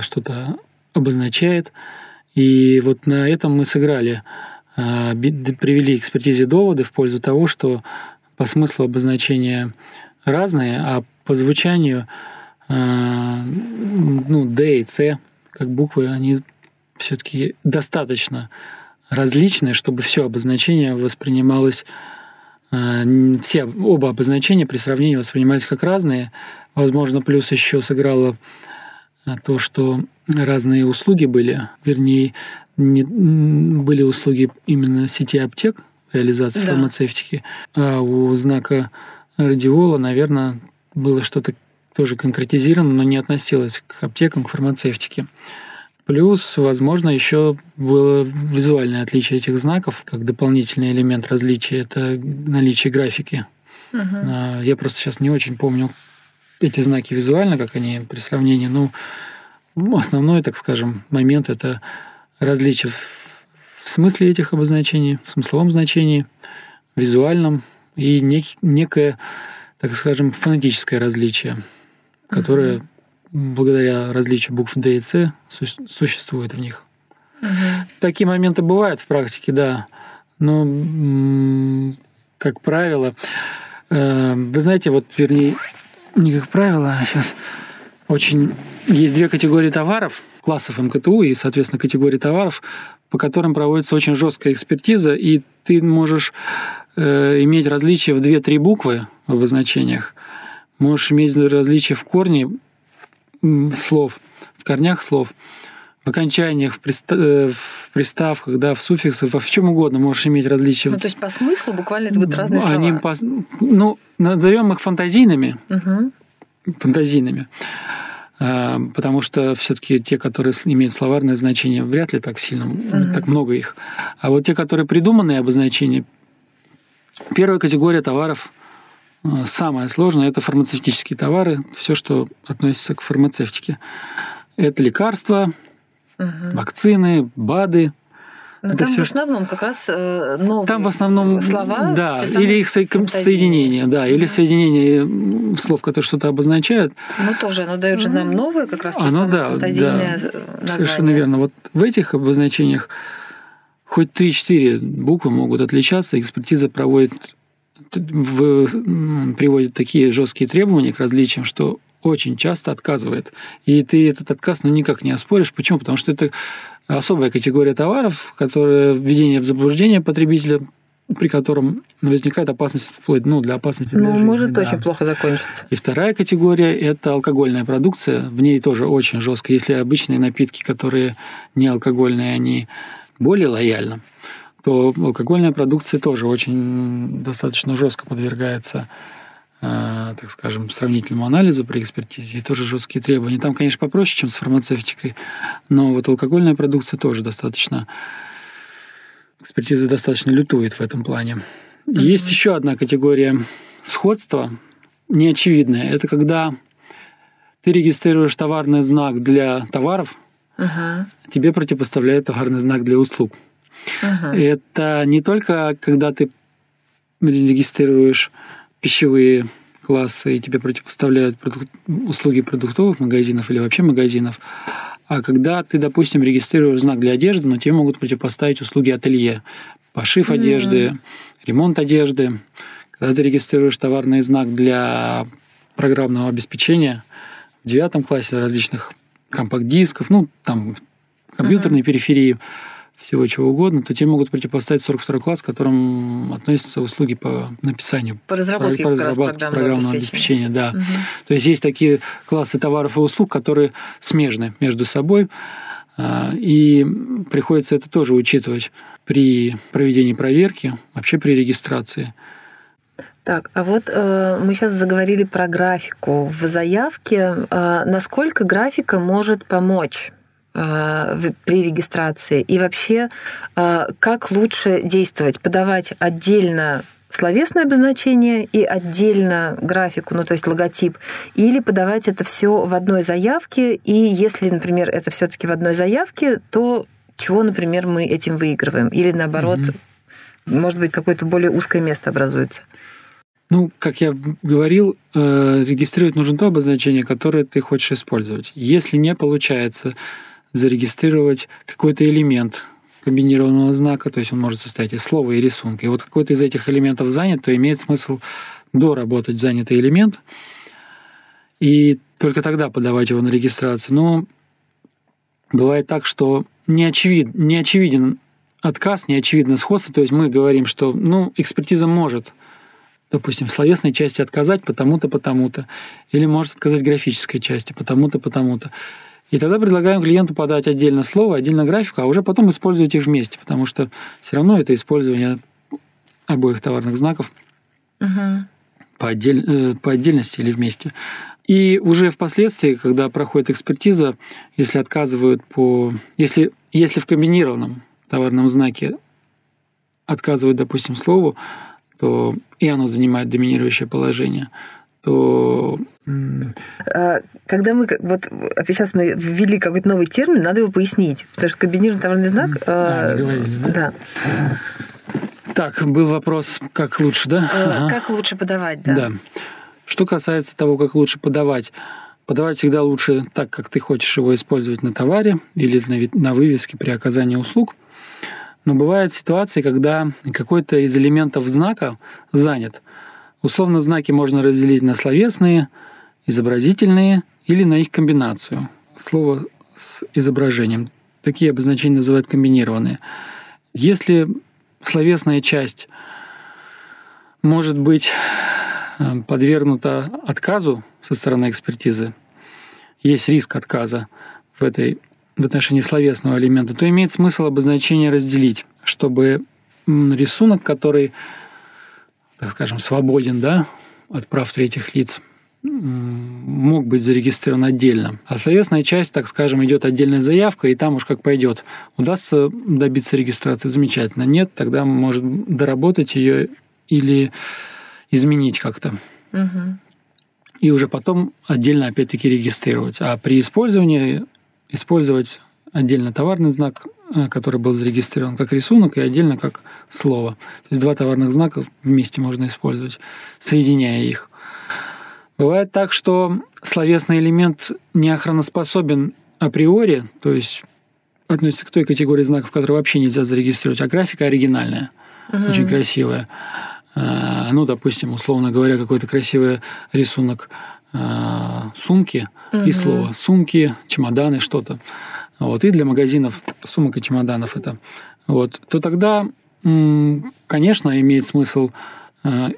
что-то обозначает. И вот на этом мы сыграли, а, привели к экспертизе доводы в пользу того, что по смыслу обозначения разные, а по звучанию а, ну, D и C, как буквы, они все-таки достаточно различные, чтобы все обозначение воспринималось, все оба обозначения при сравнении воспринимались как разные. Возможно, плюс еще сыграло то, что разные услуги были, вернее, не, были услуги именно сети аптек, реализации да. фармацевтики, а у знака радиола, наверное, было что-то тоже конкретизировано, но не относилось к аптекам, к фармацевтике. Плюс, возможно, еще было визуальное отличие этих знаков, как дополнительный элемент различия – это наличие графики. Угу. Я просто сейчас не очень помню, эти знаки визуально, как они при сравнении, ну, основной, так скажем, момент – это различие в смысле этих обозначений, в смысловом значении, визуальном и нек, некое, так скажем, фонетическое различие, которое угу. благодаря различию букв D и C существует в них. Угу. Такие моменты бывают в практике, да, но, как правило, э, вы знаете, вот, вернее, не как правило, сейчас очень есть две категории товаров, классов МКТУ и, соответственно, категории товаров, по которым проводится очень жесткая экспертиза, и ты можешь э, иметь различия в 2-3 буквы в обозначениях, можешь иметь различия в корне слов, в корнях слов, в окончаниях, в, приста- э, в приставках, да, в суффиксах, во в чем угодно можешь иметь различия. Ну, то есть по смыслу буквально это будут разные слова. Они по, ну, назовем их фантазийными. Угу. Фантазийными. А, потому что все-таки те, которые имеют словарное значение, вряд ли так сильно, угу. так много их. А вот те, которые придуманные обозначения, первая категория товаров а, самая сложная это фармацевтические товары, все, что относится к фармацевтике. Это лекарства, угу. вакцины, БАДы, но это там все, в основном как раз э, новые там в основном слова, да, или их соединение, да, или соединение слов, которые что-то обозначают. Ну тоже, оно дает же нам новое как раз то оно, да, да, название. Совершенно верно. Вот в этих обозначениях хоть 3-4 буквы могут отличаться, экспертиза проводит в, приводит такие жесткие требования к различиям, что очень часто отказывает. И ты этот отказ ну, никак не оспоришь. Почему? Потому что это особая категория товаров, которая введение в заблуждение потребителя, при котором возникает опасность вплоть ну, для опасности для ну, жизни. может да. очень плохо закончиться. И вторая категория – это алкогольная продукция. В ней тоже очень жестко. Если обычные напитки, которые не алкогольные, они более лояльны, то алкогольная продукция тоже очень достаточно жестко подвергается так скажем, сравнительному анализу при экспертизе, и тоже жесткие требования. Там, конечно, попроще, чем с фармацевтикой, но вот алкогольная продукция тоже достаточно, экспертиза достаточно лютует в этом плане. Mm-hmm. Есть еще одна категория сходства, неочевидная. Это когда ты регистрируешь товарный знак для товаров, uh-huh. тебе противопоставляют товарный знак для услуг. Uh-huh. Это не только когда ты регистрируешь пищевые классы, и тебе противопоставляют продук... услуги продуктовых магазинов или вообще магазинов. А когда ты, допустим, регистрируешь знак для одежды, но тебе могут противопоставить услуги ателье, пошив mm-hmm. одежды, ремонт одежды. Когда ты регистрируешь товарный знак для программного обеспечения в девятом классе различных компакт-дисков, ну, там, компьютерной mm-hmm. периферии, всего чего угодно, то тебе могут противопоставить 42 класс, к которым относятся услуги по написанию. По разработке, по, по разработке программного, программного обеспечения. обеспечения да. Угу. То есть есть такие классы товаров и услуг, которые смежны между собой, а, и приходится это тоже учитывать при проведении проверки, вообще при регистрации. Так, а вот э, мы сейчас заговорили про графику в заявке. Э, насколько графика может помочь при регистрации? И вообще, э, как лучше действовать? Подавать отдельно словесное обозначение и отдельно графику, ну то есть логотип, или подавать это все в одной заявке, и если, например, это все-таки в одной заявке, то чего, например, мы этим выигрываем? Или наоборот, угу. может быть, какое-то более узкое место образуется? Ну, как я говорил, э, регистрировать нужно то обозначение, которое ты хочешь использовать. Если не получается зарегистрировать какой-то элемент комбинированного знака, то есть он может состоять из слова и рисунка. И вот какой-то из этих элементов занят, то имеет смысл доработать занятый элемент и только тогда подавать его на регистрацию. Но бывает так, что не, очевид, не очевиден отказ, не очевидно сходство. То есть мы говорим, что ну, экспертиза может, допустим, в словесной части отказать потому-то, потому-то, или может отказать в графической части потому-то, потому-то. И тогда предлагаем клиенту подать отдельно слово, отдельно графику, а уже потом использовать их вместе, потому что все равно это использование обоих товарных знаков угу. по, отдель, э, по отдельности или вместе. И уже впоследствии, когда проходит экспертиза, если отказывают по... Если, если в комбинированном товарном знаке отказывают, допустим, слову, то и оно занимает доминирующее положение – то... А, когда мы вот сейчас мы ввели какой-то новый термин, надо его пояснить, потому что комбинированный товарный знак. А, говорили, да? Да. Так, был вопрос, как лучше, да? Ага. Как лучше подавать, да? Да. Что касается того, как лучше подавать, подавать всегда лучше так, как ты хочешь его использовать на товаре или на вывеске при оказании услуг. Но бывают ситуации, когда какой-то из элементов знака занят – Условно знаки можно разделить на словесные, изобразительные или на их комбинацию. Слово с изображением. Такие обозначения называют комбинированные. Если словесная часть может быть э, подвергнута отказу со стороны экспертизы, есть риск отказа в этой в отношении словесного элемента, то имеет смысл обозначение разделить, чтобы рисунок, который, так скажем, свободен да, от прав третьих лиц, мог быть зарегистрирован отдельно. А словесная часть, так скажем, идет отдельная заявка, и там уж как пойдет. Удастся добиться регистрации, замечательно. Нет, тогда может доработать ее или изменить как-то. Угу. И уже потом отдельно опять-таки регистрировать. А при использовании использовать отдельно товарный знак, э, который был зарегистрирован как рисунок, и отдельно как слово. То есть два товарных знака вместе можно использовать, соединяя их. Бывает так, что словесный элемент не охраноспособен априори, то есть относится к той категории знаков, которые вообще нельзя зарегистрировать, а графика оригинальная, угу. очень красивая. А, ну, допустим, условно говоря, какой-то красивый рисунок а, сумки угу. и слово сумки, чемоданы, что-то. Вот, и для магазинов сумок и чемоданов это. Вот, то тогда, конечно, имеет смысл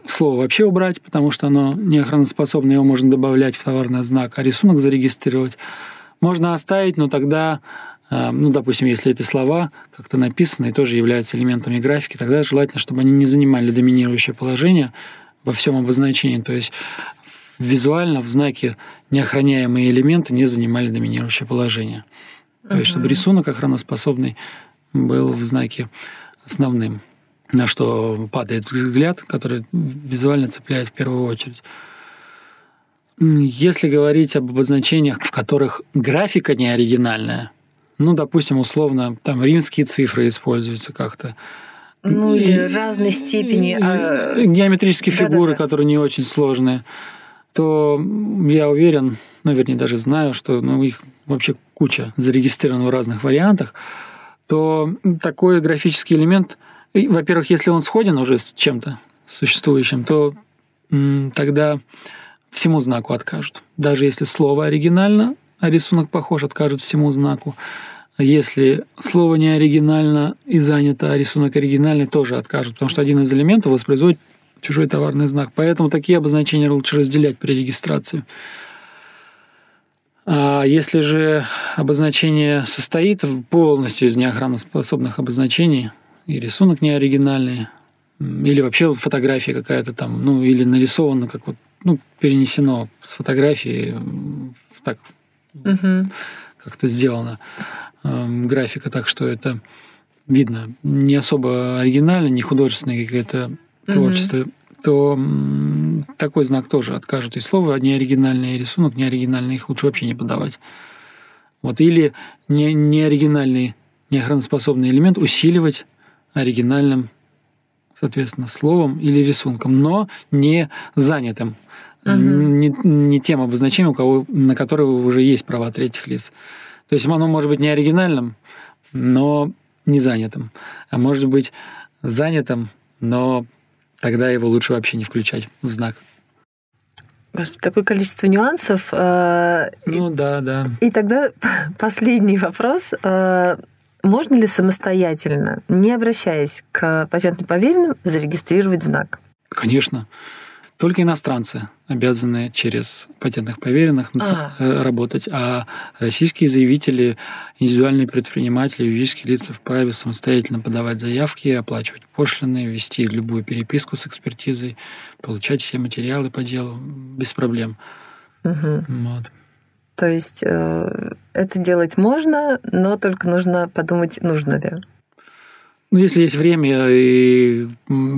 слово вообще убрать, потому что оно не охраноспособно, его можно добавлять в товарный знак, а рисунок зарегистрировать можно оставить, но тогда, э, ну, допустим, если эти слова как-то написаны и тоже являются элементами графики, тогда желательно, чтобы они не занимали доминирующее положение во всем обозначении, то есть визуально в знаке неохраняемые элементы не занимали доминирующее положение. То есть, чтобы рисунок охраноспособный был в знаке основным на что падает взгляд, который визуально цепляет в первую очередь. Если говорить об обозначениях, в которых графика не оригинальная, ну, допустим, условно, там римские цифры используются как-то. Ну, или разной степени. А... Геометрические да, фигуры, да, да. которые не очень сложные, то я уверен, ну, вернее, даже знаю, что ну, их вообще куча зарегистрировано в разных вариантах, то такой графический элемент – во-первых, если он сходен уже с чем-то существующим, то тогда всему знаку откажут. Даже если слово оригинально, а рисунок похож, откажут всему знаку. Если слово не оригинально и занято, а рисунок оригинальный, тоже откажут, потому что один из элементов воспроизводит чужой товарный знак. Поэтому такие обозначения лучше разделять при регистрации. А если же обозначение состоит полностью из неохраноспособных обозначений, и рисунок не оригинальный, или вообще фотография какая-то там, ну, или нарисовано, как вот, ну, перенесено с фотографии, так угу. как-то сделано э, графика, так что это видно не особо оригинально, не художественное какое-то творчество, угу. то м, такой знак тоже откажут. И слово не оригинальное, и рисунок не оригинальный, их лучше вообще не подавать. Вот. Или не, не оригинальный, неохраноспособный элемент усиливать оригинальным, соответственно, словом или рисунком, но не занятым, угу. не, не тем обозначением, у кого, на которого уже есть права третьих лиц. То есть оно может быть не оригинальным, но не занятым, а может быть занятым, но тогда его лучше вообще не включать в знак. Господи, такое количество нюансов. Э, ну и, да, да. И тогда *laughs* последний вопрос. Можно ли самостоятельно, не обращаясь к патентно поверенным, зарегистрировать знак? Конечно. Только иностранцы обязаны через патентных поверенных а. Э, работать, а российские заявители, индивидуальные предприниматели, юридические лица вправе самостоятельно подавать заявки, оплачивать пошлины, вести любую переписку с экспертизой, получать все материалы по делу без проблем. Угу. Вот. То есть э, это делать можно, но только нужно подумать, нужно ли. Ну, если есть время и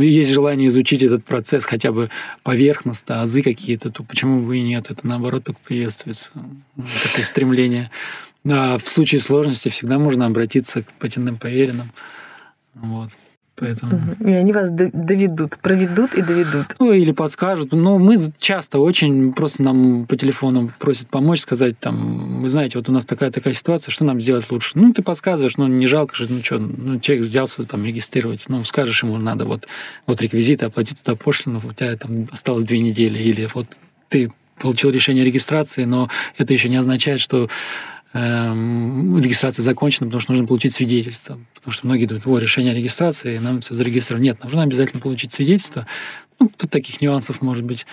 есть желание изучить этот процесс хотя бы поверхностно, азы какие-то, то почему бы и нет? Это наоборот только приветствуется. Ну, такое стремление. А в случае сложности всегда можно обратиться к патентным поверенным. Вот. Поэтому... И они вас доведут, проведут и доведут. Ну, или подскажут. Но мы часто очень просто нам по телефону просят помочь, сказать там, вы знаете, вот у нас такая-такая ситуация, что нам сделать лучше? Ну, ты подсказываешь, ну, не жалко же, ну, что, ну, человек взялся там регистрировать, ну, скажешь ему, надо вот, вот реквизиты, оплатить туда пошлину, у тебя там осталось две недели, или вот ты получил решение о регистрации, но это еще не означает, что Эм, регистрация закончена, потому что нужно получить свидетельство. Потому что многие думают, о, решение о регистрации, нам все зарегистрировано. Нет, нужно обязательно получить свидетельство. Ну, тут таких нюансов, может быть,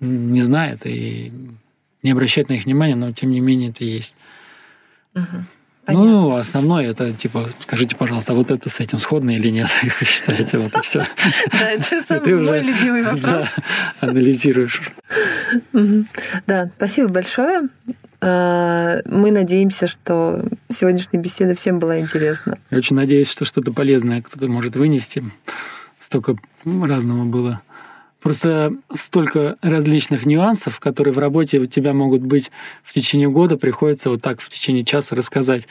не знает и не обращает на их внимание, но тем не менее это есть. Угу. Ну, основное это, типа, скажите, пожалуйста, вот это с этим сходно или нет, *laughs* как вы считаете, вот и все. *laughs* Да, это самый мой любимый *laughs* вопрос. анализируешь. Да, спасибо большое. А, мы надеемся, что сегодняшняя беседа всем была интересна. Я очень надеюсь, что что-то полезное кто-то может вынести. Столько разного было. Просто столько различных нюансов, которые в работе у тебя могут быть в течение года, приходится вот так в течение часа рассказать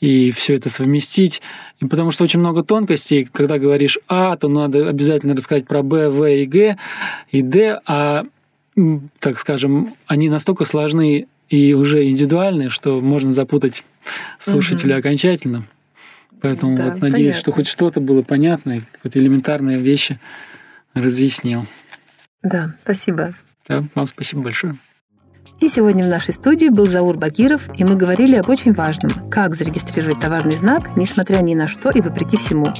и все это совместить. И потому что очень много тонкостей. Когда говоришь А, то надо обязательно рассказать про Б, В и Г и Д, а так скажем, они настолько сложны и уже индивидуальные, что можно запутать слушателя угу. окончательно. Поэтому да, вот надеюсь, понятно. что хоть что-то было понятно, какие-то элементарные вещи разъяснил. Да, спасибо. Да, вам спасибо большое. И сегодня в нашей студии был Заур Багиров, и мы говорили об очень важном – как зарегистрировать товарный знак, несмотря ни на что и вопреки всему.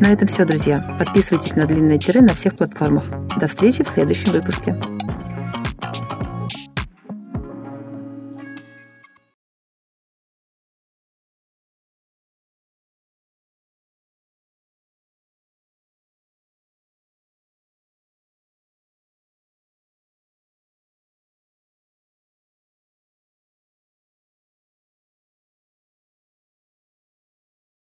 На этом все, друзья. Подписывайтесь на длинное тире на всех платформах. До встречи в следующем выпуске.